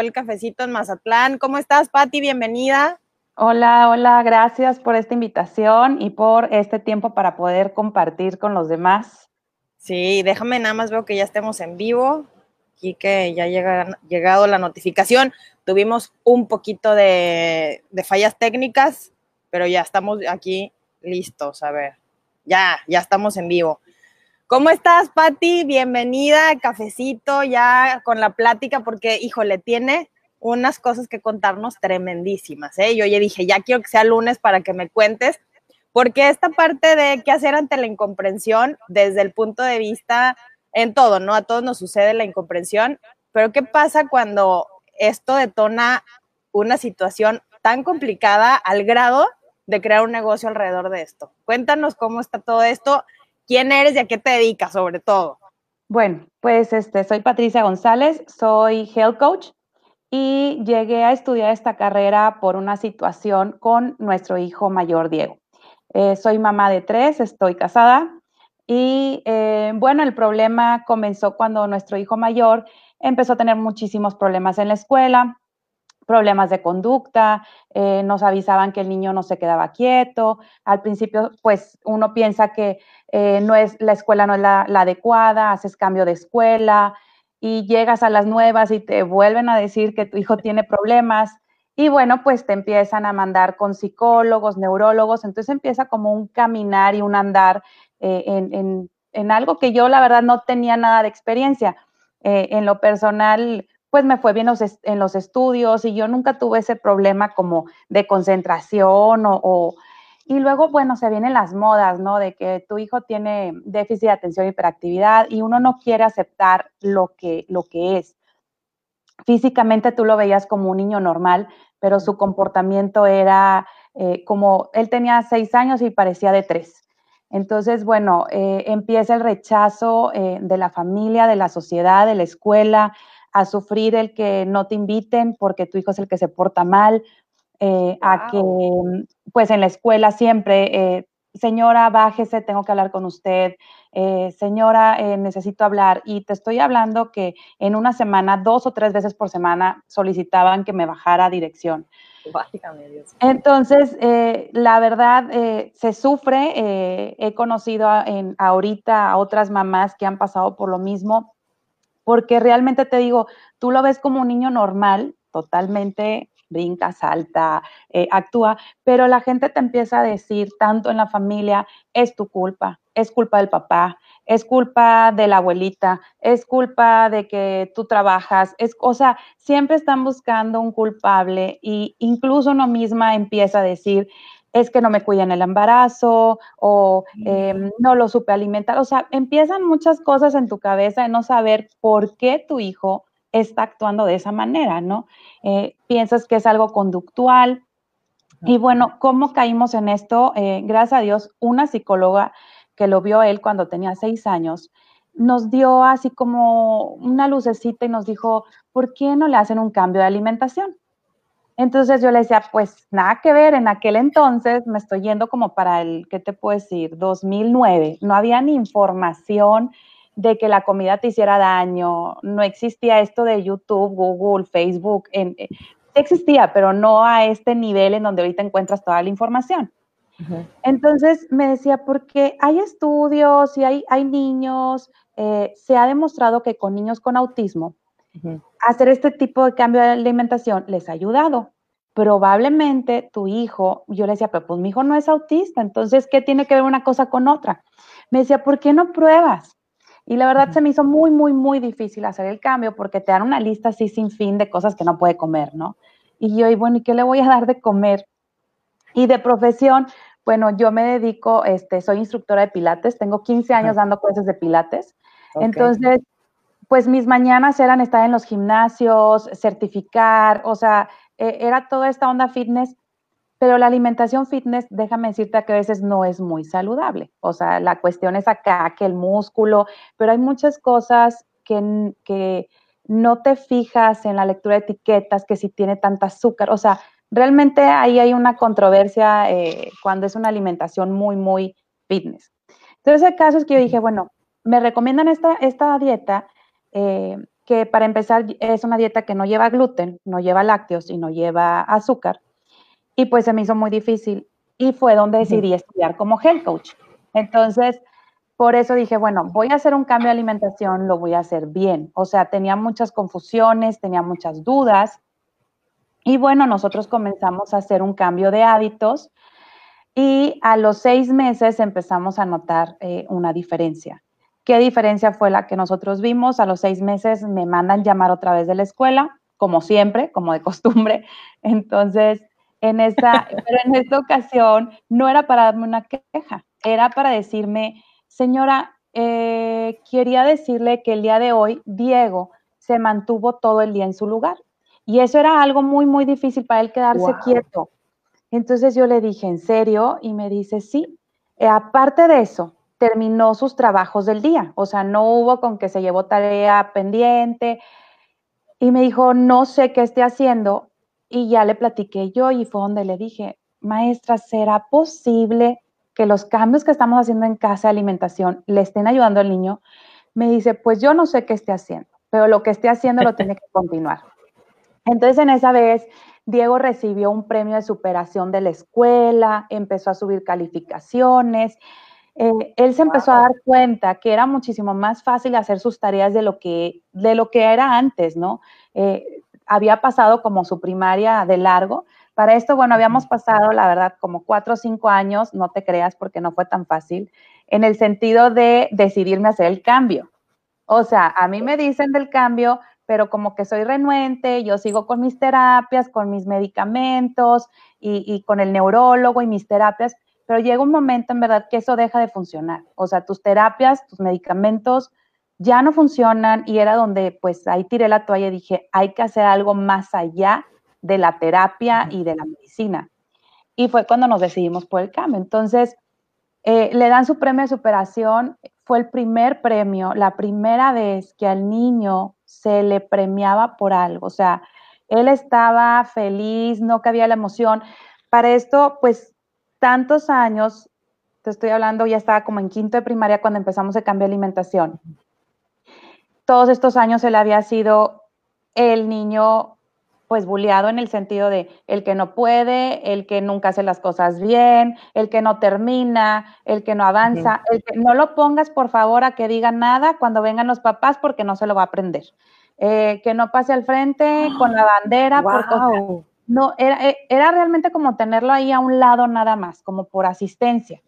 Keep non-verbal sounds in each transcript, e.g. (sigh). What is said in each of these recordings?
el cafecito en Mazatlán. ¿Cómo estás, Patti? Bienvenida. Hola, hola, gracias por esta invitación y por este tiempo para poder compartir con los demás. Sí, déjame nada más veo que ya estemos en vivo. Aquí que ya llega llegado la notificación. Tuvimos un poquito de, de fallas técnicas, pero ya estamos aquí listos. A ver, ya, ya estamos en vivo. ¿Cómo estás, Patti? Bienvenida, cafecito, ya con la plática, porque, híjole, tiene unas cosas que contarnos tremendísimas, ¿eh? Yo ya dije, ya quiero que sea lunes para que me cuentes, porque esta parte de qué hacer ante la incomprensión, desde el punto de vista en todo, ¿no? A todos nos sucede la incomprensión, pero ¿qué pasa cuando esto detona una situación tan complicada al grado de crear un negocio alrededor de esto? Cuéntanos cómo está todo esto quién eres y a qué te dedicas sobre todo. Bueno, pues este, soy Patricia González, soy health coach y llegué a estudiar esta carrera por una situación con nuestro hijo mayor Diego. Eh, soy mamá de tres, estoy casada y eh, bueno, el problema comenzó cuando nuestro hijo mayor empezó a tener muchísimos problemas en la escuela, problemas de conducta, eh, nos avisaban que el niño no se quedaba quieto. Al principio, pues uno piensa que eh, no es, la escuela no es la, adecuada, haces cambio de escuela y llegas a las nuevas y te vuelven a decir que tu hijo tiene problemas. Y bueno, pues te empiezan a mandar con psicólogos, neurólogos, entonces empieza como un caminar y un andar eh, en, en, algo que yo la verdad no tenía nada de experiencia. en lo personal, pues me fue bien en los estudios y yo nunca tuve ese problema como de concentración o, y luego, bueno, se vienen las modas, ¿no? De que tu hijo tiene déficit de atención y hiperactividad y uno no quiere aceptar lo que, lo que es. Físicamente tú lo veías como un niño normal, pero su comportamiento era eh, como, él tenía seis años y parecía de tres. Entonces, bueno, eh, empieza el rechazo eh, de la familia, de la sociedad, de la escuela, a sufrir el que no te inviten porque tu hijo es el que se porta mal, eh, a que pues en la escuela siempre, eh, señora, bájese, tengo que hablar con usted, eh, señora, necesito hablar. Y te estoy hablando que en una semana, dos o tres veces por semana, solicitaban que me bajara a dirección. Entonces, la verdad, se sufre. he conocido en, ahorita a otras mamás que han pasado por lo mismo porque realmente te digo, tú lo ves como un niño normal, totalmente brinca, salta, eh, actúa, pero la gente te empieza a decir, tanto en la familia, es tu culpa, es culpa del papá, es culpa de la abuelita, es culpa de que tú trabajas, es, o sea, siempre están buscando un culpable y incluso uno misma empieza a decir, es que no me cuidan el embarazo o em, no lo supe alimentar. O sea, empiezan muchas cosas en tu cabeza de no saber por qué tu hijo está actuando de esa manera, ¿no? Eh, piensas que es algo conductual. Y bueno, ¿cómo caímos en esto? Eh, gracias a Dios, una psicóloga que lo vio él cuando tenía seis años, nos dio así como una lucecita y nos dijo, ¿por qué no le hacen un cambio de alimentación? Entonces yo le decía, pues nada que ver, en aquel entonces me estoy yendo como para el, ¿qué te puedo decir? 2009. No había ni información de que la comida te hiciera daño, no existía esto de YouTube, Google, Facebook, en, eh, existía, pero no a este nivel en donde ahorita encuentras toda la información. Entonces me decía, porque hay estudios y hay, hay niños, eh, se ha demostrado que con niños con autismo, hacer este tipo de cambio de alimentación les ha ayudado. Probablemente tu hijo, yo le decía, pero pues mi hijo no es autista, entonces, ¿qué tiene que ver una cosa con otra? Me decía, ¿por qué no pruebas? Y la verdad se me hizo muy, muy, muy difícil hacer el cambio porque te dan una lista así sin fin de cosas que no puede comer, ¿no? Y yo, y bueno, ¿y qué le voy a dar de comer? Y de profesión, bueno, yo me dedico, este, soy instructora de pilates, tengo 15 años dando clases de pilates. Entonces, pues mis mañanas eran estar en los gimnasios, certificar, o sea, e, era toda esta onda fitness, pero la alimentación fitness, déjame decirte que a veces no es muy saludable. O sea, la cuestión es acá, que el músculo, pero hay muchas cosas que, que no te fijas en la lectura de etiquetas, que si tiene tanta azúcar, o sea, realmente ahí hay una controversia eh, cuando es una alimentación muy, muy fitness. Entonces, el caso es que yo dije, bueno, me recomiendan esta, esta dieta eh, que para empezar es una dieta que no lleva gluten, no lleva lácteos y no lleva azúcar. Y pues se me hizo muy difícil y fue donde decidí estudiar como health coach. Entonces, por eso dije, bueno, voy a hacer un cambio de alimentación, lo voy a hacer bien. O sea, tenía muchas confusiones, tenía muchas dudas. Y bueno, nosotros comenzamos a hacer un cambio de hábitos y a los seis meses empezamos a notar eh, una diferencia. ¿Qué diferencia fue la que nosotros vimos? A los seis meses me mandan llamar otra vez de la escuela, como siempre, como de (laughs) costumbre. Entonces, en esta, (laughs) pero en esta ocasión no era para darme una queja, era para decirme, señora, eh, quería decirle que el día de hoy Diego se mantuvo todo el día en su lugar. Y eso era algo muy, muy difícil para él quedarse quieto. Entonces yo le dije, ¿en serio? Y me dice, sí. Eh, aparte de eso, terminó sus trabajos del día, o sea, no hubo con que se llevó tarea pendiente y me dijo, no sé qué esté haciendo y ya le platiqué yo y fue donde le dije, maestra, ¿será posible que los cambios que estamos haciendo en casa de alimentación le estén ayudando al niño? Me dice, pues yo no sé qué esté haciendo, pero lo que esté haciendo lo tiene que (laughs) continuar. Entonces en esa vez Diego recibió un premio de superación de la escuela, empezó a subir calificaciones eh, él se empezó a dar cuenta que era muchísimo más fácil hacer sus tareas de lo que, de lo que era antes, ¿no? Eh, había pasado como su primaria de largo. Para esto, bueno, habíamos pasado, la verdad, como cuatro o cinco años, no te creas porque no fue tan fácil, en el sentido de decidirme hacer el cambio. O sea, a mí me dicen del cambio, pero como que soy renuente, yo sigo con mis terapias, con mis medicamentos y, y con el neurólogo y mis terapias, pero llega un momento en verdad que eso deja de funcionar. O sea, tus terapias, tus medicamentos ya no funcionan y era donde pues ahí tiré la toalla y dije, hay que hacer algo más allá de la terapia y de la medicina. Y fue cuando nos decidimos por el cambio. Entonces, eh, le dan su premio de superación. Fue el primer premio, la primera vez que al niño se le premiaba por algo. O sea, él estaba feliz, no cabía la emoción. Para esto, pues tantos años, te estoy hablando, ya estaba como en quinto de primaria cuando empezamos el cambio de alimentación. Todos estos años él había sido el niño pues bulleado en el sentido de el que no puede, el que nunca hace las cosas bien, el que no termina, el que no avanza, el que no lo pongas por favor a que diga nada cuando vengan los papás porque no se lo va a aprender. Eh, que no pase al frente con la bandera, porque, no, era, eh, era realmente como tenerlo ahí a un lado nada más, como por asistencia.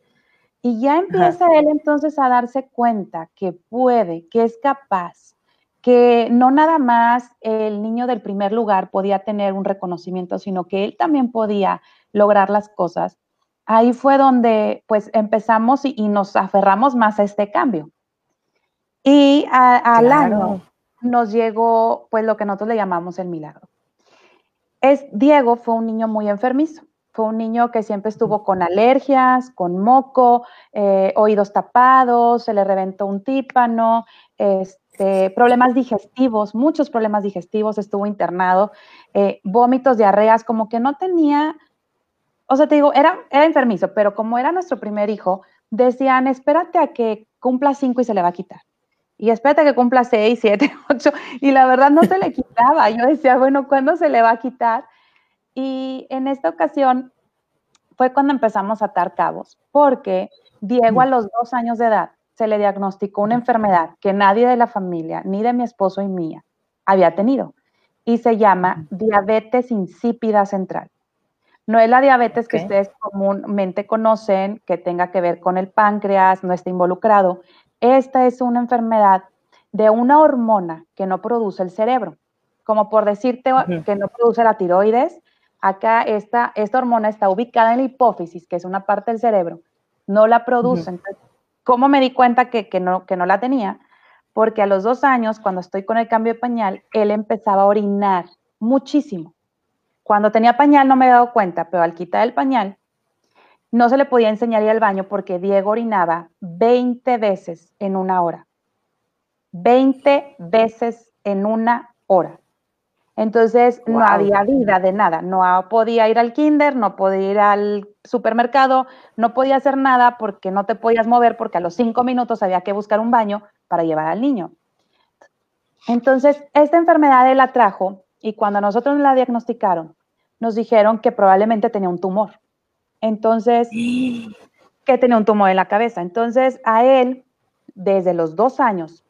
Y ya empieza él entonces a darse cuenta que puede, que es capaz, que no nada más el niño del primer lugar podía tener un reconocimiento, sino que él también podía lograr las cosas. Ahí fue donde pues empezamos y, nos aferramos más a este cambio. Y al año nos llegó pues lo que nosotros le llamamos el milagro es, Diego fue un niño muy enfermizo. Fue un niño que siempre estuvo con alergias, con moco, eh, oídos tapados, se le reventó un tímpano, este, problemas digestivos, muchos problemas digestivos, estuvo internado, eh, vómitos, diarreas, como que no tenía, o sea, te digo, era, era enfermizo, pero como era nuestro primer hijo, decían, espérate a que cumpla cinco y se le va a quitar y espérate que cumpla 6, 7, 8, y la verdad no se le (laughs) quitaba. Yo decía, bueno, ¿cuándo se le va a quitar? Y en esta ocasión fue cuando empezamos a atar cabos, porque Diego a los dos años de edad se le diagnosticó una enfermedad que nadie de la familia, ni de mi esposo y mía, había tenido, y se llama diabetes insípida central. No es la diabetes que ustedes comúnmente conocen, que tenga que ver con el páncreas, no está involucrado, esta es una enfermedad de una hormona que no produce el cerebro. Como por decirte que no produce la tiroides, acá esta, esta hormona está ubicada en la hipófisis, que es una parte del cerebro, no la produce. Entonces, ¿cómo me di cuenta que, no, que no la tenía? Porque a los dos años, cuando estoy con el cambio de pañal, él empezaba a orinar muchísimo. Cuando tenía pañal no me he dado cuenta, pero al quitar el pañal, no se le podía enseñar ir al baño porque Diego orinaba 20 veces en una hora. 20 veces en una hora. Entonces no había vida de nada. No podía ir al kinder, no podía ir al supermercado, no podía hacer nada porque no te podías mover porque a los cinco minutos había que buscar un baño para llevar al niño. Entonces, esta enfermedad él la trajo y cuando nosotros la diagnosticaron, nos dijeron que probablemente tenía un tumor. Entonces, (gasps) que tenía un tumor en la cabeza. Entonces, a él, desde los dos años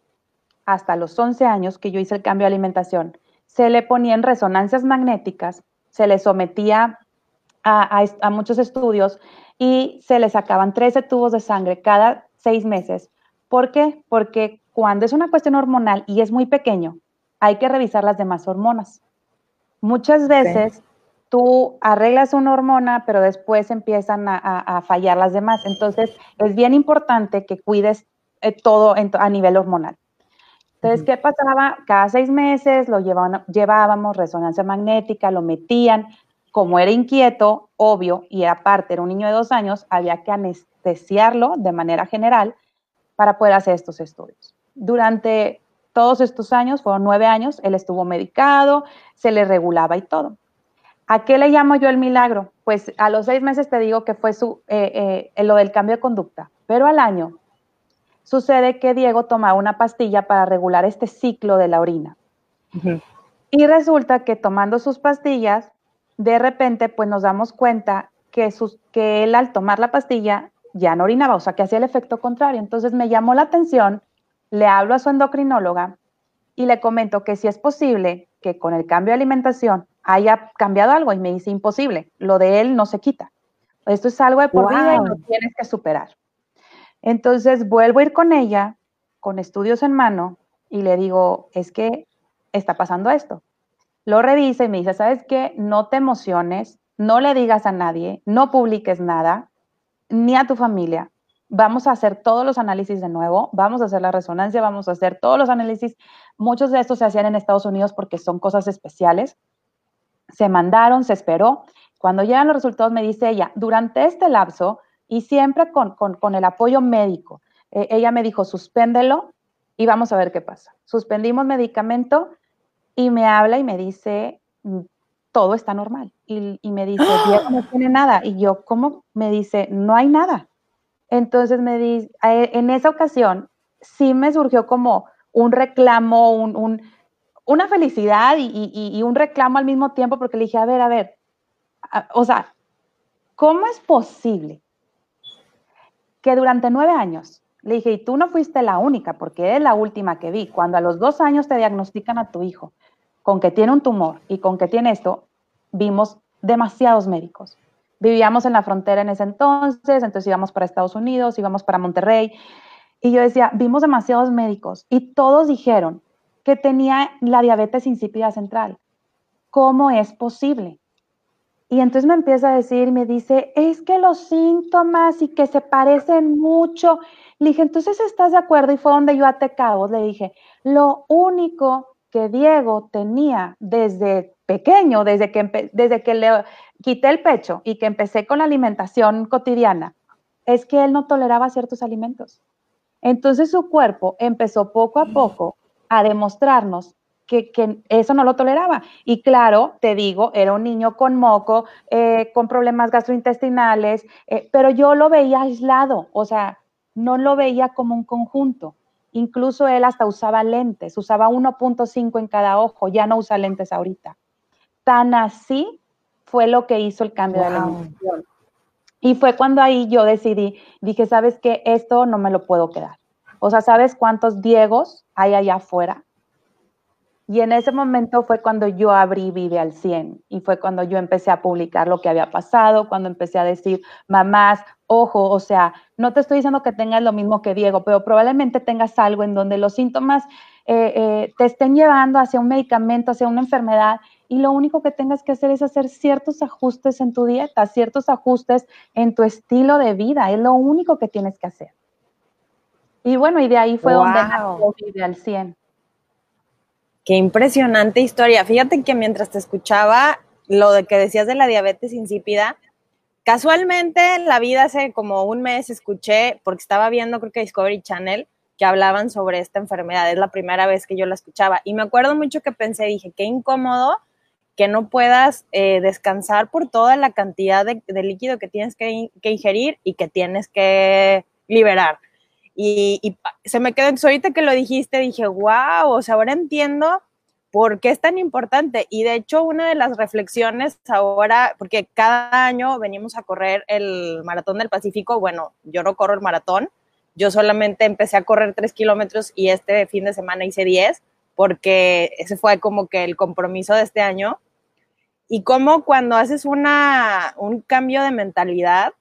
hasta los 11 años que yo hice el cambio de alimentación, se le ponían resonancias magnéticas, se le sometía a, a, muchos estudios y se le sacaban 13 tubos de sangre cada seis meses. ¿Por qué? Porque cuando es una cuestión hormonal y es muy pequeño, hay que revisar las demás hormonas. Muchas veces tú arreglas una hormona, pero después empiezan a, fallar las demás. Entonces, es bien importante que cuides eh, todo a nivel hormonal. Entonces, ¿qué pasaba? Cada seis meses lo llevábamos, resonancia magnética, lo metían. Como era inquieto, obvio, y aparte era un niño de dos años, había que anestesiarlo de manera general para poder hacer estos estudios. Durante todos estos años, fueron nueve años, él estuvo medicado, se le regulaba y todo. ¿A qué le llamo yo el milagro? Pues a los seis meses te digo que fue su, eh, eh, lo del cambio de conducta, pero al año sucede que Diego tomaba una pastilla para regular este ciclo de la orina. Y resulta que tomando sus pastillas, de repente pues nos damos cuenta que, sus, que él al tomar la pastilla ya no orinaba, o sea que hacía el efecto contrario. Entonces me llamó la atención, le hablo a su endocrinóloga y le comento que si es posible que con el cambio de alimentación haya cambiado algo y me dice imposible, lo de él no se quita. Esto es algo de por vida y lo tienes que superar. Entonces vuelvo a ir con ella, con estudios en mano, y le digo, es que está pasando esto. Lo revisa y me dice, ¿sabes qué? No te emociones, no le digas a nadie, no publiques nada, ni a tu familia. Vamos a hacer todos los análisis de nuevo, vamos a hacer la resonancia, vamos a hacer todos los análisis. Muchos de estos se hacían en Estados Unidos porque son cosas especiales se mandaron, se esperó. Cuando llegan los resultados, me dice ella, durante este lapso y siempre con, el apoyo médico, eh, ella me dijo, suspéndelo y vamos a ver qué pasa. Suspendimos medicamento y me habla y me dice, mm, todo está normal. Y, me dice, Diego no tiene nada. Y yo, ¿cómo? Me dice, no hay nada. Entonces me dice, eh, en esa ocasión sí me surgió como un reclamo, un una felicidad y, un reclamo al mismo tiempo porque le dije, a ver, a ver, o sea, ¿cómo es posible que durante nueve años, le dije, y tú no fuiste la única, porque eres la última que vi, cuando a los dos años te diagnostican a tu hijo con que tiene un tumor y con que tiene esto, vimos demasiados médicos. Vivíamos en la frontera en ese entonces, entonces íbamos para Estados Unidos, íbamos para Monterrey, y yo decía, vimos demasiados médicos y todos dijeron, que tenía la diabetes insípida central. ¿Cómo es posible? Y entonces me empieza a decir, me dice, es que los síntomas y que se parecen mucho. Le dije, entonces estás de acuerdo y fue donde yo te. Le dije, lo único que Diego tenía desde pequeño, desde que, desde que le quité el pecho y que empecé con la alimentación cotidiana, es que él no toleraba ciertos alimentos. Entonces su cuerpo empezó poco a poco a demostrarnos que, eso no lo toleraba. Y claro, te digo, era un niño con moco, eh, con problemas gastrointestinales, eh, pero yo lo veía aislado, o sea, no lo veía como un conjunto. Incluso él hasta usaba lentes, usaba 1.5 en cada ojo, ya no usa lentes ahorita. Tan así fue lo que hizo el cambio de alimentación. Y fue cuando ahí yo decidí, dije, ¿sabes qué? Esto no me lo puedo quedar. O sea, ¿sabes cuántos Diegos hay allá afuera? Y en ese momento fue cuando yo abrí Vive al 100 y fue cuando yo empecé a publicar lo que había pasado, cuando empecé a decir, mamás, ojo, o sea, no te estoy diciendo que tengas lo mismo que Diego, pero probablemente tengas algo en donde los síntomas eh, eh, te estén llevando hacia un medicamento, hacia una enfermedad y lo único que tengas que hacer es hacer ciertos ajustes en tu dieta, ciertos ajustes en tu estilo de vida, es lo único que tienes que hacer. Y bueno, y de ahí fue donde nació Vive al 100. Qué impresionante historia. Fíjate que mientras te escuchaba lo de que decías de la diabetes insípida, casualmente en la vida hace como un mes escuché, porque estaba viendo creo que Discovery Channel, que hablaban sobre esta enfermedad. Es la primera vez que yo la escuchaba. Y me acuerdo mucho que pensé, dije, qué incómodo que no puedas eh, descansar por toda la cantidad de, líquido que tienes que, que, ingerir y que tienes que liberar. Y, se me quedó, ahorita que lo dijiste, dije, wow, o sea, ahora entiendo por qué es tan importante. Y de hecho, una de las reflexiones ahora, porque cada año venimos a correr el Maratón del Pacífico, bueno, yo no corro el maratón, yo solamente empecé a correr tres kilómetros y este fin de semana hice 10, porque ese fue como que el compromiso de este año. Y como cuando haces una, un cambio de mentalidad,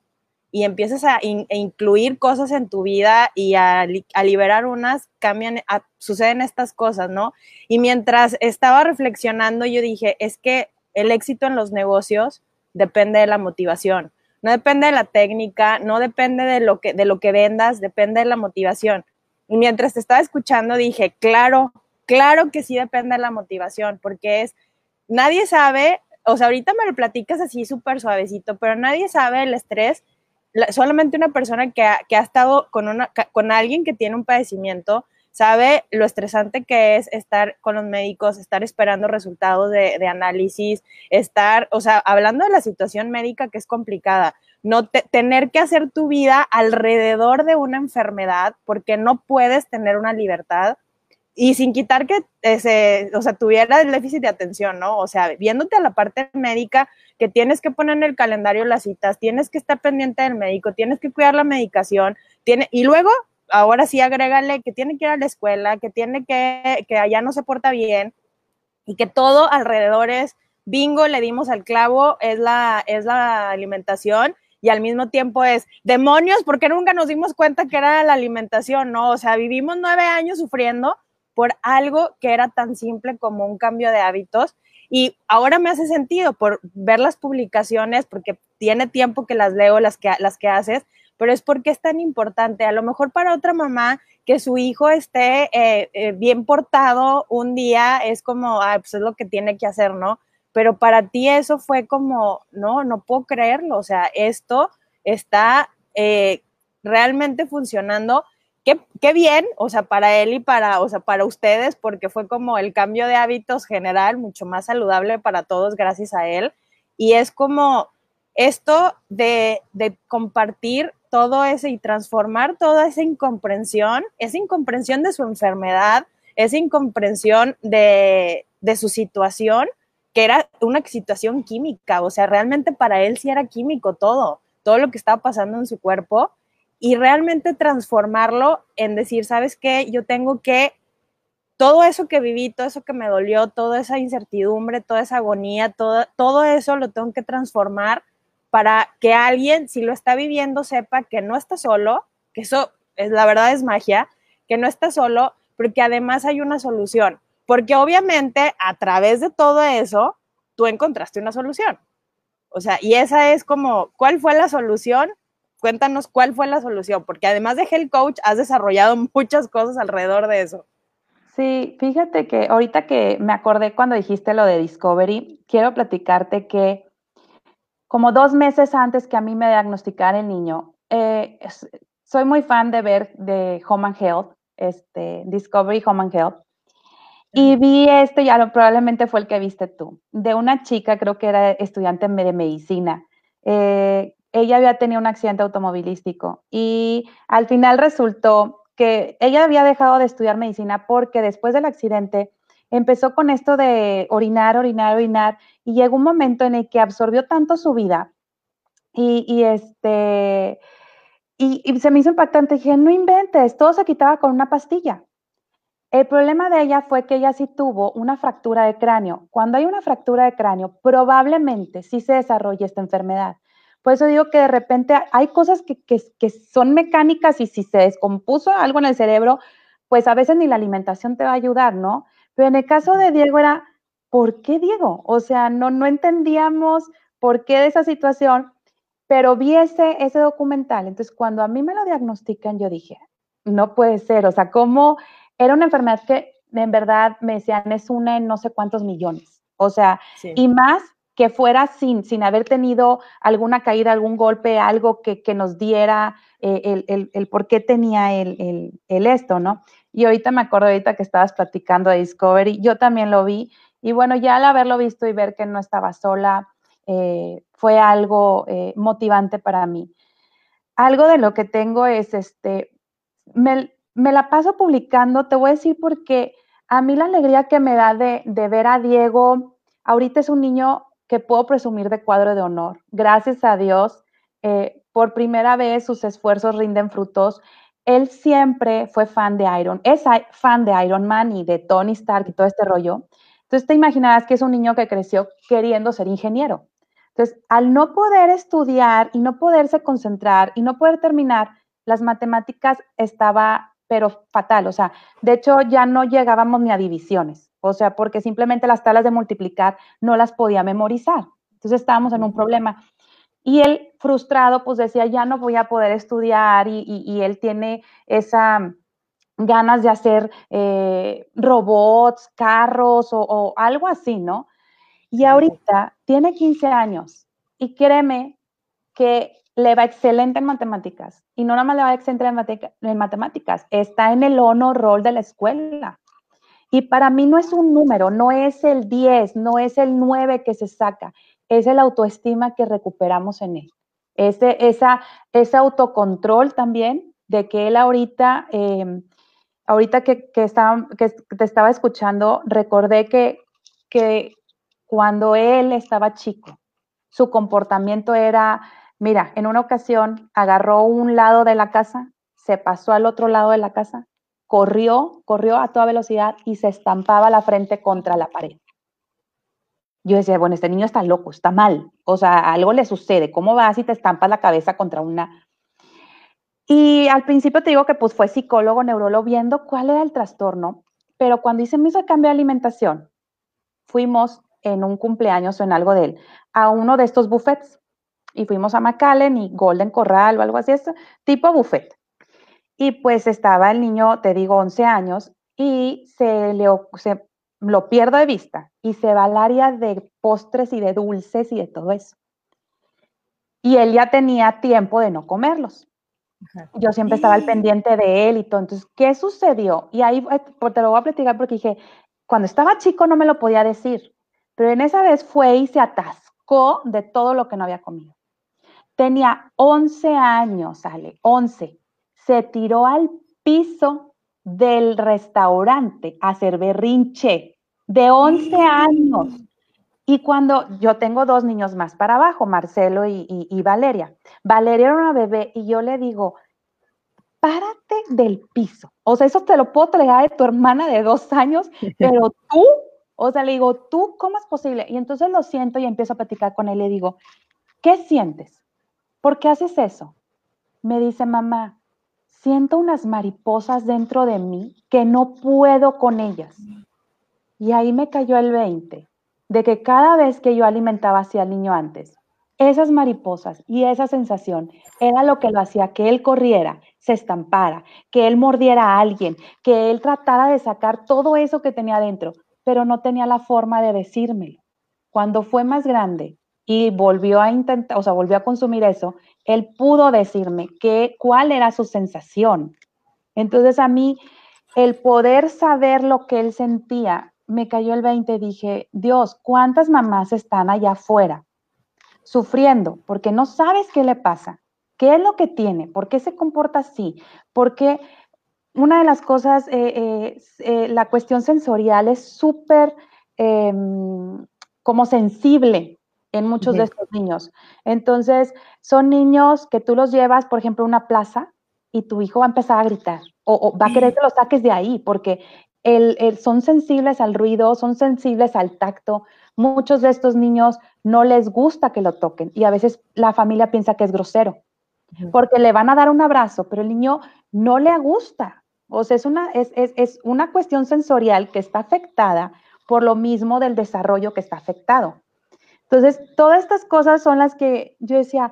y empiezas a, incluir cosas en tu vida y a, liberar unas, cambian, suceden estas cosas, ¿no? Y mientras estaba reflexionando, yo dije, es que el éxito en los negocios depende de la motivación, no depende de la técnica, no depende de lo que, de lo que vendas, depende de la motivación. Y mientras te estaba escuchando, dije, claro, claro que sí depende de la motivación, porque es, nadie sabe, o sea, ahorita me lo platicas así súper suavecito, pero nadie sabe el estrés solamente una persona que ha, estado con, una, con alguien que tiene un padecimiento sabe lo estresante que es estar con los médicos, estar esperando resultados de, análisis, estar, o sea, hablando de la situación médica que es complicada, no tener que hacer tu vida alrededor de una enfermedad porque no puedes tener una libertad y sin quitar que ese, o sea, tuviera el déficit de atención, ¿no? O sea, viéndote a la parte médica, que tienes que poner en el calendario las citas, tienes que estar pendiente del médico, tienes que cuidar la medicación, tiene, y luego, ahora sí agrégale que tiene que ir a la escuela, que tiene que, que allá no se porta bien, y que todo alrededor es bingo, le dimos al clavo, es la, es la alimentación, y al mismo tiempo es demonios, porque nunca nos dimos cuenta que era la alimentación, ¿no? O sea, vivimos nueve años sufriendo por algo que era tan simple como un cambio de hábitos. Y ahora me hace sentido por ver las publicaciones, porque tiene tiempo que las leo, las que, las que haces, pero es porque es tan importante. A lo mejor para otra mamá que su hijo esté eh, eh, bien portado un día es como, ah, pues es lo que tiene que hacer, ¿no? Pero para ti eso fue como, no, no puedo creerlo. O sea, esto está eh, realmente funcionando qué, bien, o sea, para él y para, o sea, para ustedes, porque fue como el cambio de hábitos general, mucho más saludable para todos gracias a él. Y es como esto de, compartir todo ese y transformar toda esa incomprensión, esa incomprensión de su enfermedad, esa incomprensión de, de su situación, que era una situación química, o sea, realmente para él sí era químico todo, todo lo que estaba pasando en su cuerpo y realmente transformarlo en decir, ¿sabes qué? Yo tengo que, todo eso que viví, todo eso que me dolió, toda esa incertidumbre, toda esa agonía, todo, todo eso lo tengo que transformar para que alguien, si lo está viviendo, sepa que no está solo, que eso es la verdad es magia, que no está solo, porque además hay una solución. Porque obviamente a través de todo eso, tú encontraste una solución. O sea, y esa es como, ¿cuál fue la solución? Cuéntanos cuál fue la solución, porque además de Health Coach, has desarrollado (laughs) muchas cosas alrededor de eso. Sí, fíjate que ahorita que me acordé cuando dijiste lo de Discovery, quiero platicarte que como dos meses antes que a mí me diagnosticara el niño, eh, soy muy fan de ver de Home and Health, este, Discovery Home and Health, y vi este, ya probablemente fue el que viste tú, de una chica, creo que era estudiante de medicina, eh, ella había tenido un accidente automovilístico y al final resultó que ella había dejado de estudiar medicina porque después del accidente empezó con esto de orinar, orinar, orinar y llegó un momento en el que absorbió tanto su vida y, este y, se me hizo impactante. Dije, no inventes, todo se quitaba con una pastilla. El problema de ella fue que ella sí tuvo una fractura de cráneo. Cuando hay una fractura de cráneo, probablemente sí se desarrolle esta enfermedad. Por eso digo que de repente hay cosas que, son mecánicas y si se descompuso algo en el cerebro, pues a veces ni la alimentación te va a ayudar, ¿no? Pero en el caso de Diego era, ¿por qué Diego? O sea, no, no entendíamos por qué de esa situación, pero vi ese, ese documental. Entonces, cuando a mí me lo diagnostican, yo dije, no puede ser, o sea, ¿cómo era una enfermedad que en verdad me decían es una en no sé cuántos millones? O sea, y más que fuera sin, sin haber tenido alguna caída, algún golpe, algo que, nos diera eh, el, por qué tenía el, esto, ¿no? Y ahorita me acuerdo, ahorita que estabas platicando de Discovery, yo también lo vi, y bueno, ya al haberlo visto y ver que no estaba sola, eh, fue algo eh, motivante para mí. Algo de lo que tengo es, este, me, la paso publicando, te voy a decir porque a mí la alegría que me da de, ver a Diego, ahorita es un niño que puedo presumir de cuadro de honor. Gracias a Dios, eh, por primera vez sus esfuerzos rinden frutos. Él siempre fue fan de Iron, es fan de Iron Man y de Tony Stark y todo este rollo. Entonces te imaginarás que es un niño que creció queriendo ser ingeniero. Entonces, al no poder estudiar y no poderse concentrar y no poder terminar, las matemáticas estaba, pero fatal. O sea, de hecho ya no llegábamos ni a divisiones. O sea, porque simplemente las tablas de multiplicar no las podía memorizar. Entonces estábamos en un problema. Y él, frustrado, pues decía, ya no voy a poder estudiar y, él tiene esa ganas de hacer eh, robots, carros o, algo así, ¿no? Y ahorita tiene 15 años y créeme que le va excelente en matemáticas. Y no nada más le va excelente en, matemáticas, está en el honor roll de la escuela. Y para mí no es un número, no es el 10, no es el 9 que se saca, es el autoestima que recuperamos en él. Ese, esa, ese autocontrol también de que él ahorita, em, ahorita que, que, estaba, que te estaba escuchando, recordé que, que cuando él estaba chico, su comportamiento era, mira, en una ocasión agarró un lado de la casa, se pasó al otro lado de la casa, corrió, corrió a toda velocidad y se estampaba la frente contra la pared. Yo decía, bueno, este niño está loco, está mal, o sea, algo le sucede, ¿cómo vas y te estampas la cabeza contra una... Y al principio te digo que pues fue psicólogo, neurólogo, viendo cuál era el trastorno, pero cuando hice mi cambio de alimentación, fuimos en un cumpleaños o en algo de él a uno de estos buffets y fuimos a McAllen y Golden Corral o algo así, tipo buffet. Y pues estaba el niño, te digo, 11 años y se, le, se lo pierdo de vista y se va al área de postres y de dulces y de todo eso. Y él ya tenía tiempo de no comerlos. Yo siempre estaba al pendiente de él y todo. Entonces, ¿qué sucedió? Y ahí eh, te lo voy a platicar porque dije, cuando estaba chico no me lo podía decir. Pero en esa vez fue y se atascó de todo lo que no había comido. Tenía 11 años, Ale, 11. Se tiró al piso del restaurante a hacer berrinche de 11 años. Y cuando yo tengo dos niños más para abajo, Marcelo y, y, Valeria. Valeria era una bebé y yo le digo, párate del piso. O sea, eso te lo puedo traer de tu hermana de dos años, (laughs) pero tú o sea, le digo, ¿tú cómo es posible? Y entonces lo siento y empiezo a platicar con él y le digo, ¿qué sientes? ¿Por qué haces eso? Me dice, mamá, siento unas mariposas dentro de mí que no puedo con ellas. Y ahí me cayó el 20 de que cada vez que yo alimentaba así al niño antes, esas mariposas y esa sensación era lo que lo hacía que él corriera, se estampara, que él mordiera a alguien, que él tratara de sacar todo eso que tenía dentro pero no tenía la forma de decírmelo. Cuando fue más grande y volvió a intentar, o sea, volvió a consumir eso, él pudo decirme que, cuál era su sensación. Entonces a mí, el poder saber lo que él sentía, me cayó el 20 y dije, Dios, ¿cuántas mamás están allá afuera sufriendo porque no sabes qué le pasa? ¿Qué es lo que tiene? ¿Por qué se comporta así? ¿Por qué una de las cosas, eh, eh, eh, la cuestión sensorial es súper em, como sensible en muchos de estos niños. Entonces, son niños que tú los llevas, por ejemplo, a una plaza y tu hijo va a empezar a gritar o, va a querer que los saques de ahí porque son sensibles al ruido, son sensibles al tacto. Muchos de estos niños no les gusta que lo toquen y a veces la familia piensa que es grosero porque le van a dar un abrazo, pero el niño no le gusta o sea, es una, es, es, una cuestión sensorial que está afectada por lo mismo del desarrollo que está afectado. Entonces, todas estas cosas son las que yo decía,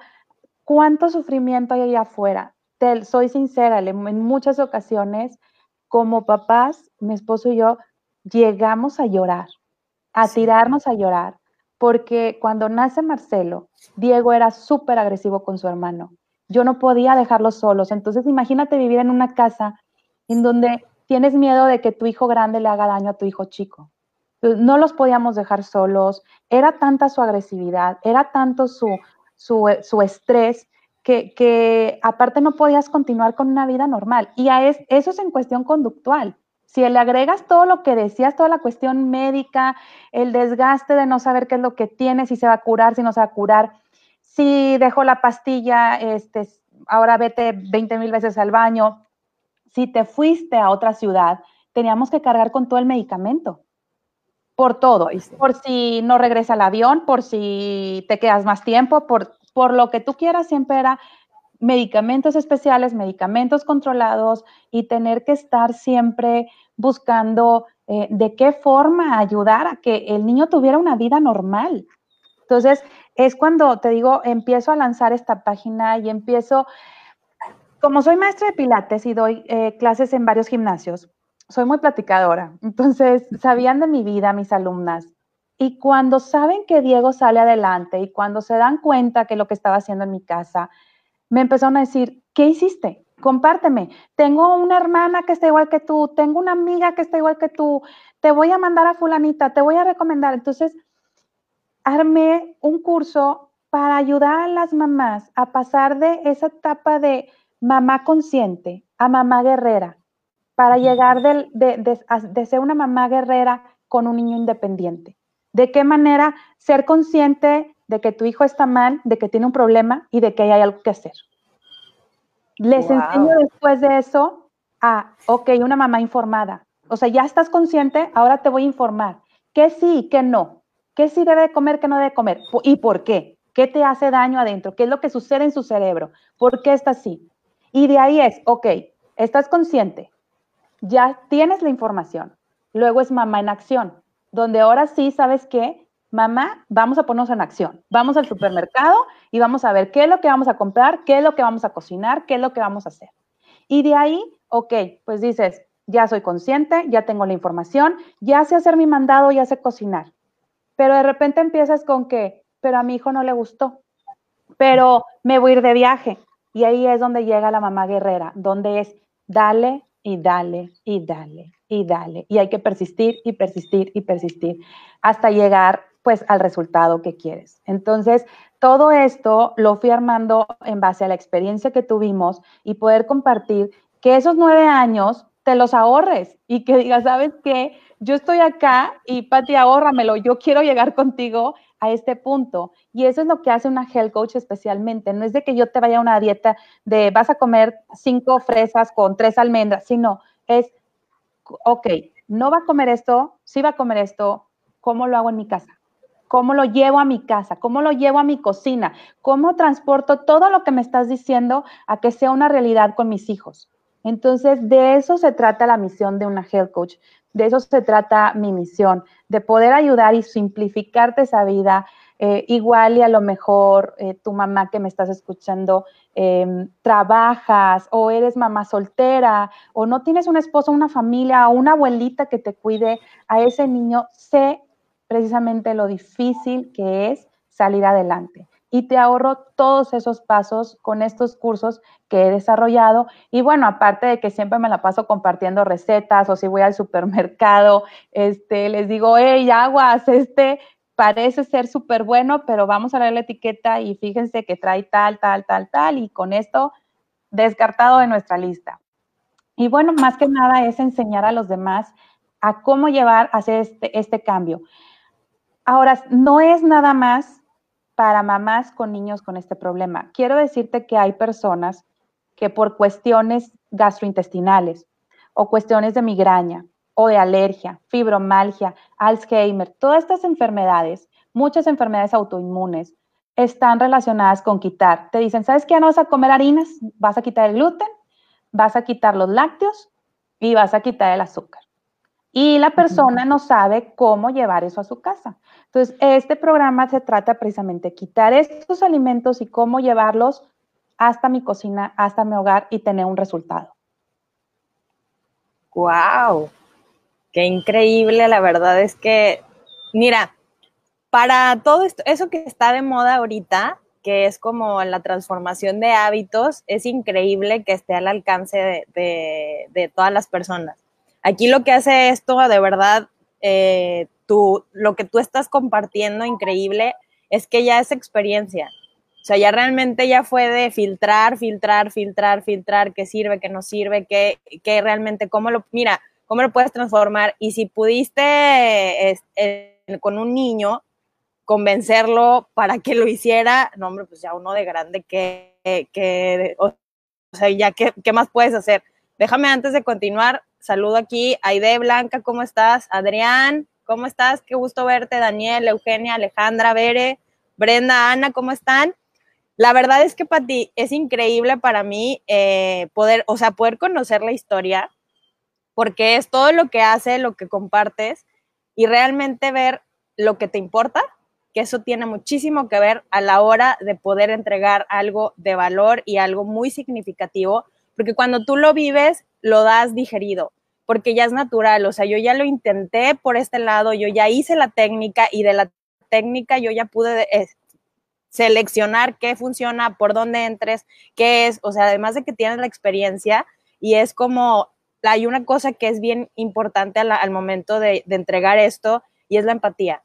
¿cuánto sufrimiento hay allá afuera? Te, soy sincera, en muchas ocasiones, como papás, mi esposo y yo, llegamos a llorar, a tirarnos a llorar, porque cuando nace Marcelo, Diego era súper agresivo con su hermano. Yo no podía dejarlos solos. Entonces, imagínate vivir en una casa en donde tienes miedo de que tu hijo grande le haga daño a tu hijo chico. No los podíamos dejar solos, era tanta su agresividad, era tanto su, su, estrés, que, que, aparte no podías continuar con una vida normal. Y a eso es en cuestión conductual. Si le agregas todo lo que decías, toda la cuestión médica, el desgaste de no saber qué es lo que tiene, si se va a curar, si no se va a curar, si dejó la pastilla, este, ahora vete 20 mil veces al baño, si te fuiste a otra ciudad, teníamos que cargar con todo el medicamento. Por todo, por si no regresa el avión, por si te quedas más tiempo, por, por lo que tú quieras, siempre era medicamentos especiales, medicamentos controlados y tener que estar siempre buscando eh, de qué forma ayudar a que el niño tuviera una vida normal. Entonces, es cuando te digo, empiezo a lanzar esta página y empiezo, como soy maestra de pilates y doy eh, clases en varios gimnasios, soy muy platicadora. Entonces, sabían de mi vida mis alumnas. Y cuando saben que Diego sale adelante y cuando se dan cuenta que lo que estaba haciendo en mi casa, me empezaron a decir, ¿qué hiciste? Compárteme. Tengo una hermana que está igual que tú, tengo una amiga que está igual que tú, te voy a mandar a fulanita, te voy a recomendar. Entonces, armé un curso para ayudar a las mamás a pasar de esa etapa de mamá consciente a mamá guerrera, para llegar de, de, ser una mamá guerrera con un niño independiente. ¿De qué manera ser consciente de que tu hijo está mal, de que tiene un problema y de que hay algo que hacer? Les enseño después de eso a, ok, una mamá informada. O sea, ya estás consciente, ahora te voy a informar. ¿Qué sí y qué no? ¿Qué sí debe comer, qué no debe comer? ¿Y por qué? ¿Qué te hace daño adentro? ¿Qué es lo que sucede en su cerebro? ¿Por qué está así? Y de ahí es, ok, estás consciente, ya tienes la información. Luego es mamá en acción, donde ahora sí sabes que, mamá, vamos a ponernos en acción. Vamos al supermercado y vamos a ver qué es lo que vamos a comprar, qué es lo que vamos a cocinar, qué es lo que vamos a hacer. Y de ahí, ok, pues dices, ya soy consciente, ya tengo la información, ya sé hacer mi mandado, ya sé cocinar. Pero de repente empiezas con que, pero a mi hijo no le gustó, pero me voy a ir de viaje. Y ahí es donde llega la mamá guerrera, donde es, dale, y dale y dale y dale. Y hay que persistir y persistir y persistir hasta llegar pues al resultado que quieres. Entonces, todo esto lo fui armando en base a la experiencia que tuvimos y poder compartir que esos nueve años te los ahorres y que digas, ¿sabes qué? Yo estoy acá y Pati, ahórramelo, yo quiero llegar contigo a este punto. Y eso es lo que hace una health coach especialmente. No es de que yo te vaya a una dieta de vas a comer cinco fresas con tres almendras, sino es, ok, no va a comer esto, sí va a comer esto, ¿cómo lo hago en mi casa? ¿Cómo lo llevo a mi casa? ¿Cómo lo llevo a mi cocina? ¿Cómo transporto todo lo que me estás diciendo a que sea una realidad con mis hijos? Entonces, de eso se trata la misión de una health coach, de eso se trata mi misión, de poder ayudar y simplificarte esa vida. Eh, igual y a lo mejor eh, tu mamá que me estás escuchando em, trabajas o eres mamá soltera o no tienes un esposo, una familia o una abuelita que te cuide a ese niño, sé precisamente lo difícil que es salir adelante y te ahorro todos esos pasos con estos cursos que he desarrollado. Y bueno, aparte de que siempre me la paso compartiendo recetas o si voy al supermercado, este, les digo, hey, aguas, este parece ser súper bueno, pero vamos a leer la etiqueta y fíjense que trae tal, tal, tal, tal, y con esto descartado de nuestra lista. Y bueno, más que nada es enseñar a los demás a cómo llevar, hacer este, este cambio. Ahora, no es nada más para mamás con niños con este problema. Quiero decirte que hay personas que por cuestiones gastrointestinales o cuestiones de migraña o de alergia, fibromalgia, Alzheimer, todas estas enfermedades, muchas enfermedades autoinmunes, están relacionadas con quitar. Te dicen, ¿sabes qué? No vas a comer harinas, vas a quitar el gluten, vas a quitar los lácteos y vas a quitar el azúcar. Y la persona no sabe cómo llevar eso a su casa. Entonces, este programa se trata precisamente de quitar estos alimentos y cómo llevarlos hasta mi cocina, hasta mi hogar y tener un resultado. ¡Wow! ¡Qué increíble! La verdad es que, mira, para todo esto, eso que está de moda ahorita, que es como la transformación de hábitos, es increíble que esté al alcance de, de todas las personas. Aquí lo que hace esto, de verdad, eh, tú, lo que tú estás compartiendo increíble es que ya es experiencia. O sea, ya realmente ya fue de filtrar, filtrar, filtrar, filtrar, qué sirve, qué no sirve, qué, qué realmente, cómo lo, mira, cómo lo puedes transformar. Y si pudiste con un niño convencerlo para que lo hiciera, no, hombre, pues ya uno de grande, que, que o sea, ya, ¿qué, ¿qué más puedes hacer? Déjame antes de continuar, saludo aquí Aide Blanca, ¿cómo estás? Adrián, ¿cómo estás? Qué gusto verte, Daniel, Eugenia, Alejandra, Bere, Brenda, Ana, ¿cómo están? La verdad es que, Pati, es increíble para mí eh, poder, o sea, poder conocer la historia, porque es todo lo que hace, lo que compartes, y realmente ver lo que te importa, que eso tiene muchísimo que ver a la hora de poder entregar algo de valor y algo muy significativo, porque cuando tú lo vives, lo das digerido, porque ya es natural, o sea, yo ya lo intenté por este lado, yo ya hice la técnica y de la técnica yo ya pude eh, seleccionar qué funciona, por dónde entres, qué es, o sea, además de que tienes la experiencia y es como, hay una cosa que es bien importante al, momento de, de entregar esto y es la empatía.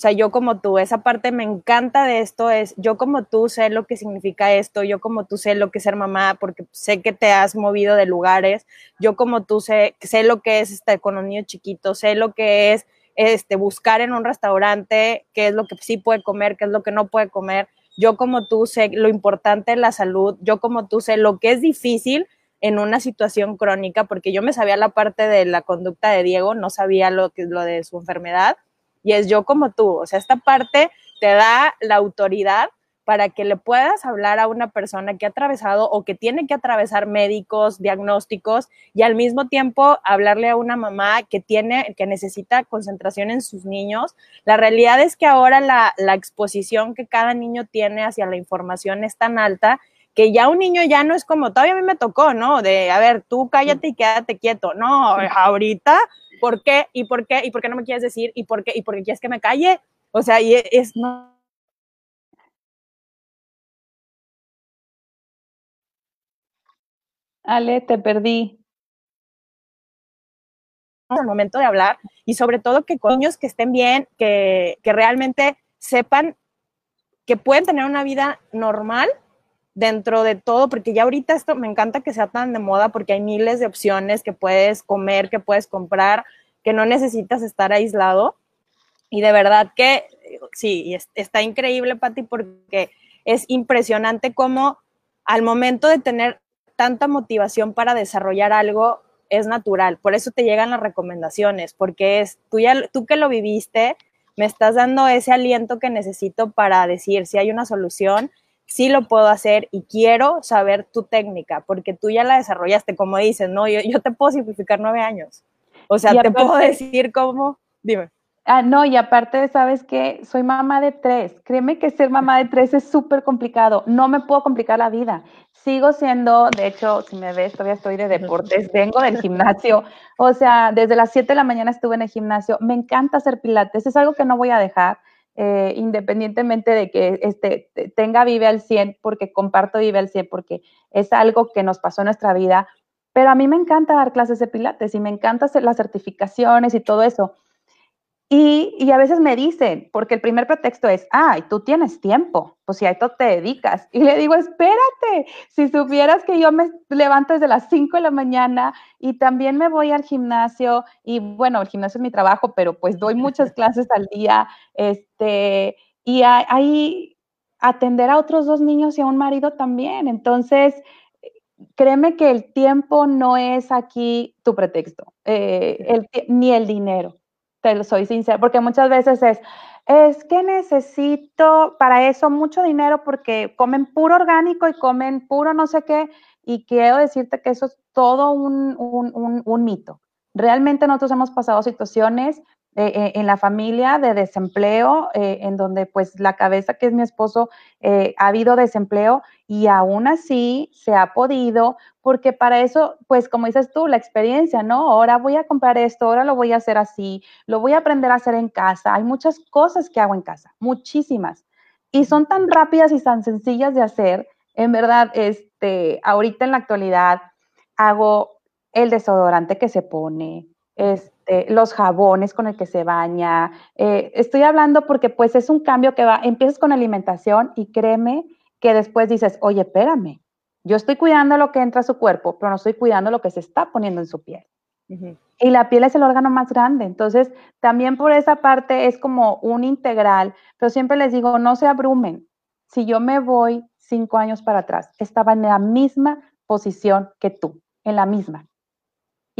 O sea, yo como tú, esa parte me encanta de esto es, yo como tú sé lo que significa esto, yo como tú sé lo que es ser mamá, porque sé que te has movido de lugares, yo como tú sé, sé lo que es estar con un niño chiquito, sé lo que es este, buscar en un restaurante qué es lo que sí puede comer, qué es lo que no puede comer. Yo como tú sé lo importante es la salud, yo como tú sé lo que es difícil en una situación crónica, porque yo me sabía la parte de la conducta de Diego, no sabía lo que lo de su enfermedad y es yo como tú. O sea, esta parte te da la autoridad para que le puedas hablar a una persona que ha atravesado o que tiene que atravesar médicos, diagnósticos y al mismo tiempo hablarle a una mamá que tiene, que necesita concentración en sus niños. La realidad es que ahora la, la exposición que cada niño tiene hacia la información es tan alta que ya un niño ya no es como, todavía a mí me tocó, ¿no? De, a ver, tú cállate y quédate quieto. No, ahorita ¿por qué? ¿Y por qué? ¿Y por qué no me quieres decir? ¿Y por qué? ¿Y por qué quieres que me calle? O sea, y es, no. Ale, te perdí. el momento de hablar y sobre todo que coños que estén bien, que, que realmente sepan que pueden tener una vida normal dentro de todo, porque ya ahorita esto me encanta que sea tan de moda porque hay miles de opciones que puedes comer, que puedes comprar, que no necesitas estar aislado. Y de verdad que sí, está increíble, Pati, porque es impresionante cómo al momento de tener tanta motivación para desarrollar algo, es natural. Por eso te llegan las recomendaciones, porque es tú, ya, tú que lo viviste, me estás dando ese aliento que necesito para decir si hay una solución sí lo puedo hacer y quiero saber tu técnica, porque tú ya la desarrollaste, como dices, ¿no? Yo, yo te puedo simplificar nueve años. O sea, te puedo decir cómo, dime. Ah, no, y aparte, ¿sabes que Soy mamá de tres. Créeme que ser mamá de tres es súper complicado. No me puedo complicar la vida. Sigo siendo, de hecho, si me ves, todavía estoy de deportes, vengo del gimnasio. O sea, desde las siete de la mañana estuve en el gimnasio. Me encanta hacer pilates, es algo que no voy a dejar eh, independientemente de que este, tenga Vive al 100, porque comparto Vive al 100, porque es algo que nos pasó en nuestra vida. Pero a mí me encanta dar clases de pilates y me encanta hacer las certificaciones y todo eso. Y, a veces me dicen, porque el primer pretexto es, ay, tú tienes tiempo, pues si a esto te dedicas. Y le digo, espérate, si supieras que yo me levanto desde las 5 de la mañana y también me voy al gimnasio, y bueno, el gimnasio es mi trabajo, pero pues doy muchas (laughs) clases al día, este, y ahí atender a otros dos niños y a un marido también. Entonces, créeme que el tiempo no es aquí tu pretexto, eh, ni el dinero te lo soy sincera, porque muchas veces es, es que necesito para eso mucho dinero porque comen puro orgánico y comen puro no sé qué, y quiero decirte que eso es todo un, un, un mito. Realmente nosotros hemos pasado situaciones eh, eh, en la familia de desempleo, eh, en donde pues la cabeza que es mi esposo ha habido desempleo y aún así se ha podido, porque para eso, pues como dices tú, la experiencia, ¿no? Ahora voy a comprar esto, ahora lo voy a hacer así, lo voy a aprender a hacer en casa. Hay muchas cosas que hago en casa, muchísimas. Y son tan rápidas y tan sencillas de hacer. En verdad, este, ahorita en la actualidad hago el desodorante que se pone, este, los jabones con el que se baña. Eh, estoy hablando porque pues es un cambio que va, empiezas con alimentación y créeme que después dices, oye, espérame, yo estoy cuidando lo que entra a su cuerpo, pero no estoy cuidando lo que se está poniendo en su piel. Y la piel es el órgano más grande. Entonces, también por esa parte es como un integral, pero siempre les digo, no se abrumen. Si yo me voy cinco años para atrás, estaba en la misma posición que tú, en la misma.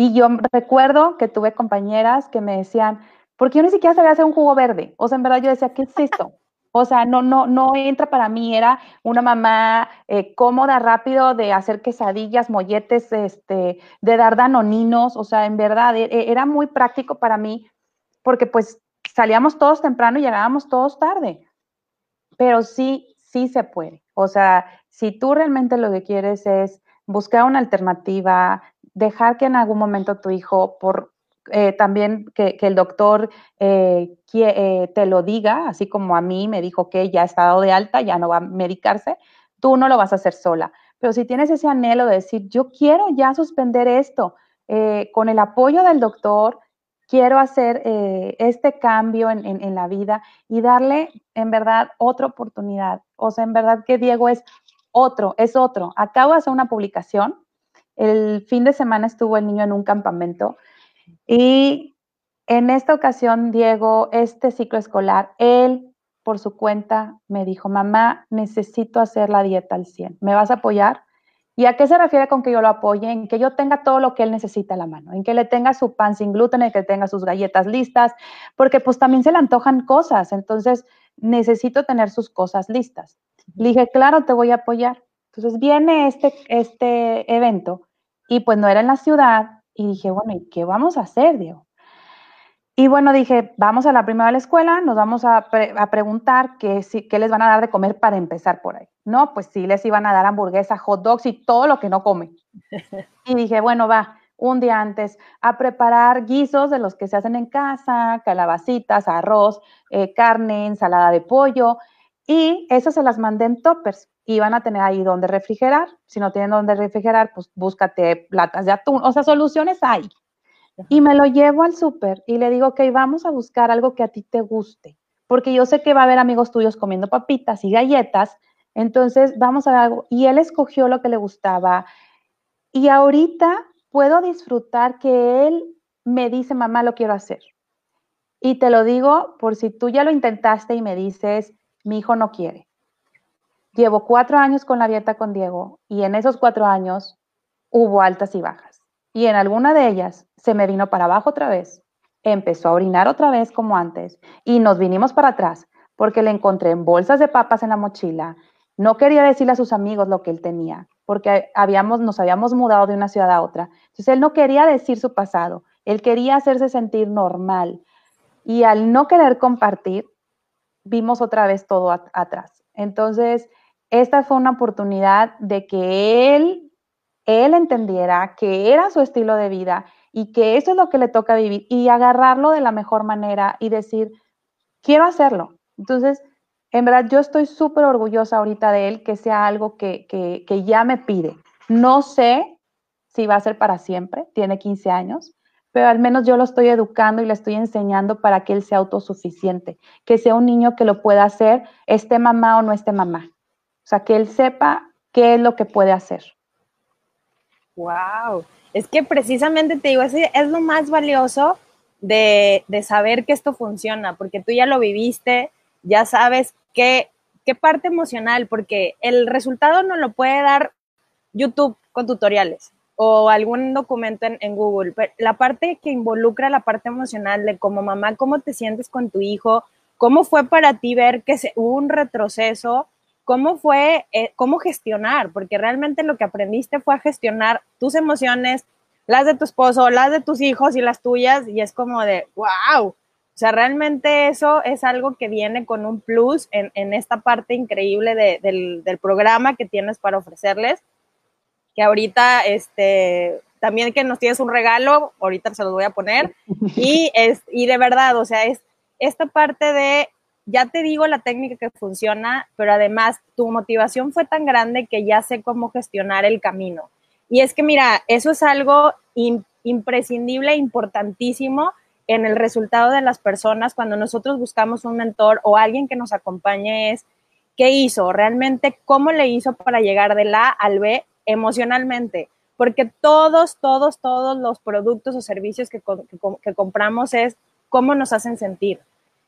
Y yo recuerdo que tuve compañeras que me decían, ¿por qué yo ni siquiera sabía hacer un jugo verde? O sea, en verdad yo decía, ¿qué es esto? O sea, no, no, no entra para mí, era una mamá eh, cómoda, rápido de hacer quesadillas, molletes, este, de dar danoninos, o sea, en verdad, e, e, era muy práctico para mí, porque pues salíamos todos temprano y llegábamos todos tarde, pero sí, sí se puede. O sea, si tú realmente lo que quieres es buscar una alternativa, dejar que en algún momento tu hijo, por eh, también que, el doctor eh, eh, te lo diga, así como a mí me dijo que ya ha dado de alta, ya no va a medicarse, tú no lo vas a hacer sola. Pero si tienes ese anhelo de decir, yo quiero ya suspender esto, con el apoyo del doctor, quiero hacer este cambio en, en, la vida y darle en verdad otra oportunidad. O sea, en verdad que Diego es otro, es otro. Acabo de hacer una publicación. El fin de semana estuvo el niño en un campamento y en esta ocasión, Diego, este ciclo escolar, él por su cuenta me dijo, mamá, necesito hacer la dieta al 100. ¿Me vas a apoyar? ¿Y a qué se refiere con que yo lo apoye? En que yo tenga todo lo que él necesita a la mano, en que le tenga su pan sin gluten, en que tenga sus galletas listas, porque pues también se le antojan cosas, entonces necesito tener sus cosas listas. Le dije, claro, te voy a apoyar. Entonces viene este, este evento y pues no era en la ciudad, y dije, bueno, ¿y qué vamos a hacer, Diego? Y bueno, dije, vamos a la primera de la escuela, nos vamos a, preguntar qué, qué, les van a dar de comer para empezar por ahí. No, pues sí, les iban a dar hamburguesa, hot dogs y todo lo que no come. (laughs) Y dije, bueno, va, un día antes a preparar guisos de los que se hacen en casa, calabacitas, arroz, eh, carne, ensalada de pollo. Y esas se las mandé en toppers y van a tener ahí donde refrigerar. Si no tienen donde refrigerar, pues búscate latas de atún. O sea, soluciones hay. Y me lo llevo al súper y le digo, ok, vamos a buscar algo que a ti te guste. Porque yo sé que va a haber amigos tuyos comiendo papitas y galletas. Entonces, vamos a ver algo. Y él escogió lo que le gustaba. Y ahorita puedo disfrutar que él me dice, mamá, lo quiero hacer. Y te lo digo por si tú ya lo intentaste y me dices, mi hijo no quiere. Llevo cuatro años con la dieta con Diego y en esos cuatro años hubo altas y bajas. Y en alguna de ellas se me vino para abajo otra vez, empezó a orinar otra vez como antes y nos vinimos para atrás porque le encontré en bolsas de papas en la mochila. No quería decirle a sus amigos lo que él tenía porque habíamos, nos habíamos mudado de una ciudad a otra. Entonces él no quería decir su pasado, él quería hacerse sentir normal. Y al no querer compartir, vimos otra vez todo atrás. Entonces, esta fue una oportunidad de que él, él entendiera que era su estilo de vida y que eso es lo que le toca vivir y agarrarlo de la mejor manera y decir, quiero hacerlo. Entonces, en verdad, yo estoy súper orgullosa ahorita de él, que sea algo que, que, que ya me pide. No sé si va a ser para siempre, tiene 15 años, pero al menos yo lo estoy educando y le estoy enseñando para que él sea autosuficiente, que sea un niño que lo pueda hacer, esté mamá o no esté mamá. O sea, que él sepa qué es lo que puede hacer. Wow, es que precisamente te digo, es, lo más valioso de, de, saber que esto funciona, porque tú ya lo viviste, ya sabes qué, qué parte emocional, porque el resultado no lo puede dar YouTube con tutoriales o algún documento en, Google. Pero la parte que involucra la parte emocional de como mamá, cómo te sientes con tu hijo, cómo fue para ti ver que se, hubo un retroceso, cómo fue, eh, cómo gestionar, porque realmente lo que aprendiste fue a gestionar tus emociones, las de tu esposo, las de tus hijos y las tuyas, y es como de, wow, o sea, realmente eso es algo que viene con un plus en, en esta parte increíble de, del, del programa que tienes para ofrecerles que ahorita, este, también que nos tienes un regalo, ahorita se los voy a poner, (laughs) y, es, y de verdad, o sea, es esta parte de, ya te digo la técnica que funciona, pero además tu motivación fue tan grande que ya sé cómo gestionar el camino. Y es que, mira, eso es algo imprescindible, importantísimo en el resultado de las personas cuando nosotros buscamos un mentor o alguien que nos acompañe es ¿qué hizo? Realmente, ¿cómo le hizo para llegar del A al B emocionalmente? Porque todos, todos, todos los productos o servicios que, compramos es cómo nos hacen sentir.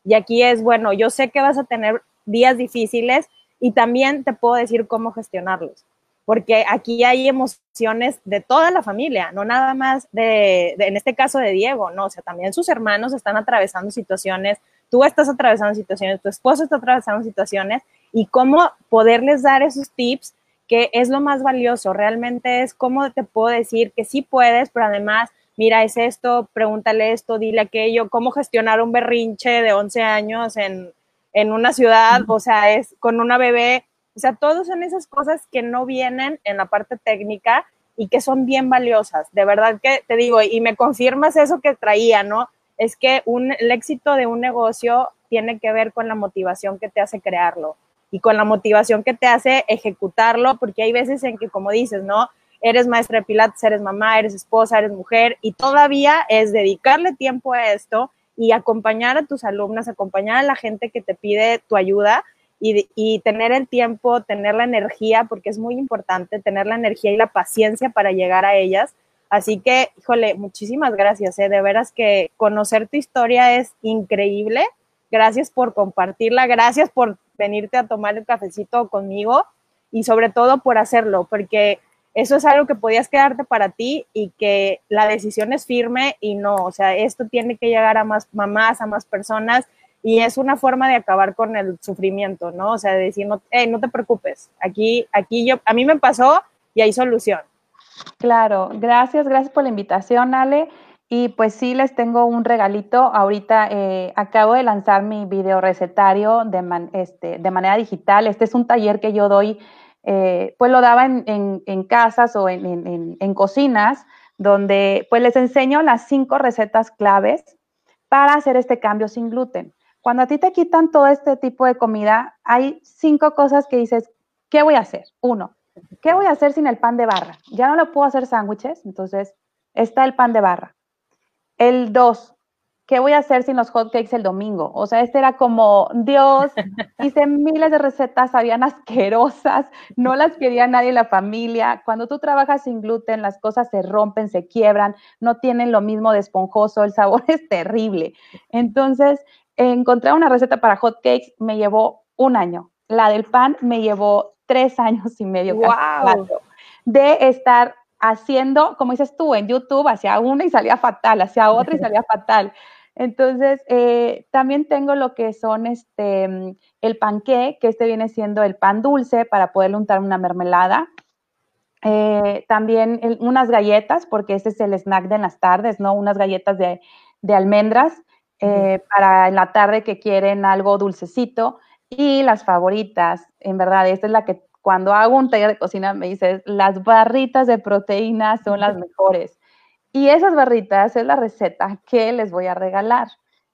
Y aquí es, bueno, yo sé que vas a tener días difíciles y también te puedo decir cómo gestionarlos porque aquí hay emociones de toda la familia, no nada más de, en este caso de Diego, no, o sea, también sus hermanos están atravesando situaciones, tú estás atravesando situaciones, tu esposo está atravesando situaciones y cómo poderles dar esos tips que es lo más valioso, realmente es cómo te puedo decir que sí puedes, pero además, mira, es esto, pregúntale esto, dile aquello, cómo gestionar un berrinche de 11 años en, en una ciudad, o sea, es con una bebé o sea, todas son esas cosas que no vienen en la parte técnica y que son bien valiosas. De verdad que te digo, y me confirmas eso que traía, ¿no? Es que un, el éxito de un negocio tiene que ver con la motivación que te hace crearlo y con la motivación que te hace ejecutarlo, porque hay veces en que, como dices, ¿no? Eres maestra de pilates, eres mamá, eres esposa, eres mujer, y todavía es dedicarle tiempo a esto y acompañar a tus alumnas, acompañar a la gente que te pide tu ayuda y, tener el tiempo, tener la energía, porque es muy importante tener la energía y la paciencia para llegar a ellas. Así que, híjole, muchísimas gracias, ¿eh? de veras que conocer tu historia es increíble. Gracias por compartirla, gracias por venirte a tomar el cafecito conmigo y sobre todo por hacerlo, porque eso es algo que podías quedarte para ti y que la decisión es firme y no, o sea, esto tiene que llegar a más mamás, a más personas y es una forma de acabar con el sufrimiento, ¿no? O sea, de decir, no, no te preocupes, aquí, aquí yo, a mí me pasó y hay solución. Claro, gracias, gracias por la invitación, Ale. Y pues sí, les tengo un regalito. Ahorita eh, acabo de lanzar mi video recetario de, este, de manera digital. Este es un taller que yo doy, eh, pues lo daba en, en, casas o en, en, cocinas, donde pues les enseño las cinco recetas claves para hacer este cambio sin gluten. Cuando a ti te quitan todo este tipo de comida, hay cinco cosas que dices, ¿qué voy a hacer? Uno, ¿qué voy a hacer sin el pan de barra? Ya no lo puedo hacer sándwiches, entonces está el pan de barra. El dos, ¿qué voy a hacer sin los hotcakes el domingo? O sea, este era como, Dios, (laughs) hice miles de recetas, habían asquerosas, no las quería nadie en la familia. Cuando tú trabajas sin gluten, las cosas se rompen, se quiebran, no tienen lo mismo de esponjoso, el sabor (laughs) es terrible. Entonces, encontrar una receta para hot cakes me llevó un año. La del pan me llevó tres años y medio. Wow. De estar haciendo, como dices tú, en YouTube, hacia una y salía fatal, hacia otra y salía (laughs) fatal. Entonces, eh, también tengo lo que son este, el panqué, que este viene siendo el pan dulce para poderle untar una mermelada. Eh, también unas galletas, porque este es el snack de las tardes, ¿no? Unas galletas de, de almendras. Eh, para en la tarde que quieren algo dulcecito. Y las favoritas, en verdad, esta es la que cuando hago un taller de cocina me dices, las barritas de proteína son las mejores. Y esas barritas es la receta que les voy a regalar.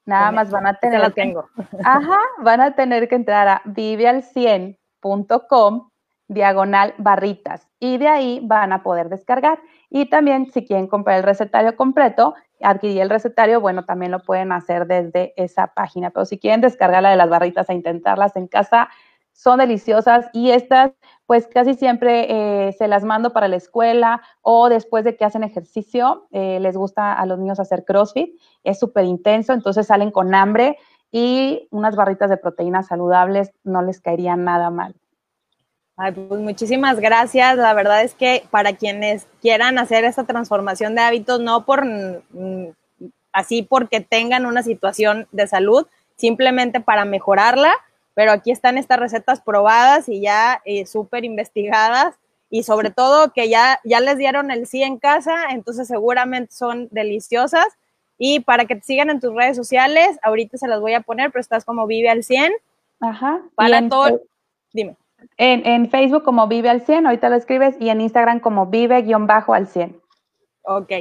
Nada más van a tener la tengo. Ajá, van a tener que entrar a viveal100.com diagonal barritas y de ahí van a poder descargar. Y también si quieren comprar el recetario completo, adquirir el recetario, bueno, también lo pueden hacer desde esa página. Pero si quieren descargar la de las barritas e intentarlas en casa, son deliciosas y estas pues casi siempre eh, se las mando para la escuela o después de que hacen ejercicio, eh, les gusta a los niños hacer CrossFit, es súper intenso, entonces salen con hambre y unas barritas de proteínas saludables no les caerían nada mal. Ay, pues muchísimas gracias. La verdad es que para quienes quieran hacer esta transformación de hábitos, no por mm, así porque tengan una situación de salud, simplemente para mejorarla, pero aquí están estas recetas probadas y ya eh, súper investigadas y sobre todo que ya, ya les dieron el sí en casa, entonces seguramente son deliciosas. Y para que te sigan en tus redes sociales, ahorita se las voy a poner, pero estás como Vive al 100. Ajá. Para todo. Dime. En, Facebook como Vive al 100, ahorita lo escribes, y en Instagram como Vive-al 100. Ok.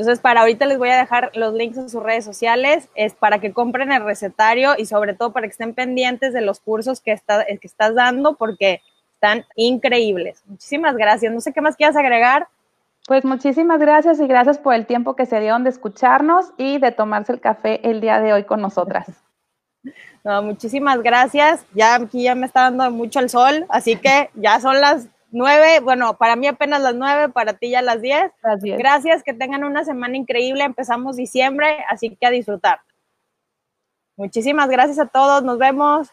Entonces, para ahorita les voy a dejar los links en sus redes sociales, es para que compren el recetario y sobre todo para que estén pendientes de los cursos que, está, que estás dando porque están increíbles. Muchísimas gracias. No sé qué más quieras agregar. Pues muchísimas gracias y gracias por el tiempo que se dieron de escucharnos y de tomarse el café el día de hoy con nosotras. (laughs) No, muchísimas gracias. Ya aquí ya me está dando mucho el sol, así que ya son las nueve, bueno, para mí apenas las nueve, para ti ya las diez. Gracias. Gracias, que tengan una semana increíble. Empezamos diciembre, así que a disfrutar. Muchísimas gracias a todos, nos vemos.